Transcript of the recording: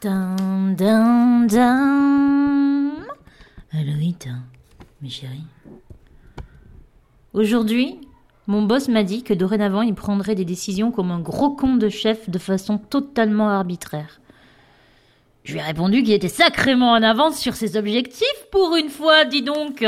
Dun, dun, dun. Aloïta, mes chéris. Aujourd'hui, mon boss m'a dit que dorénavant il prendrait des décisions comme un gros con de chef de façon totalement arbitraire. Je lui ai répondu qu'il était sacrément en avance sur ses objectifs pour une fois, dis donc.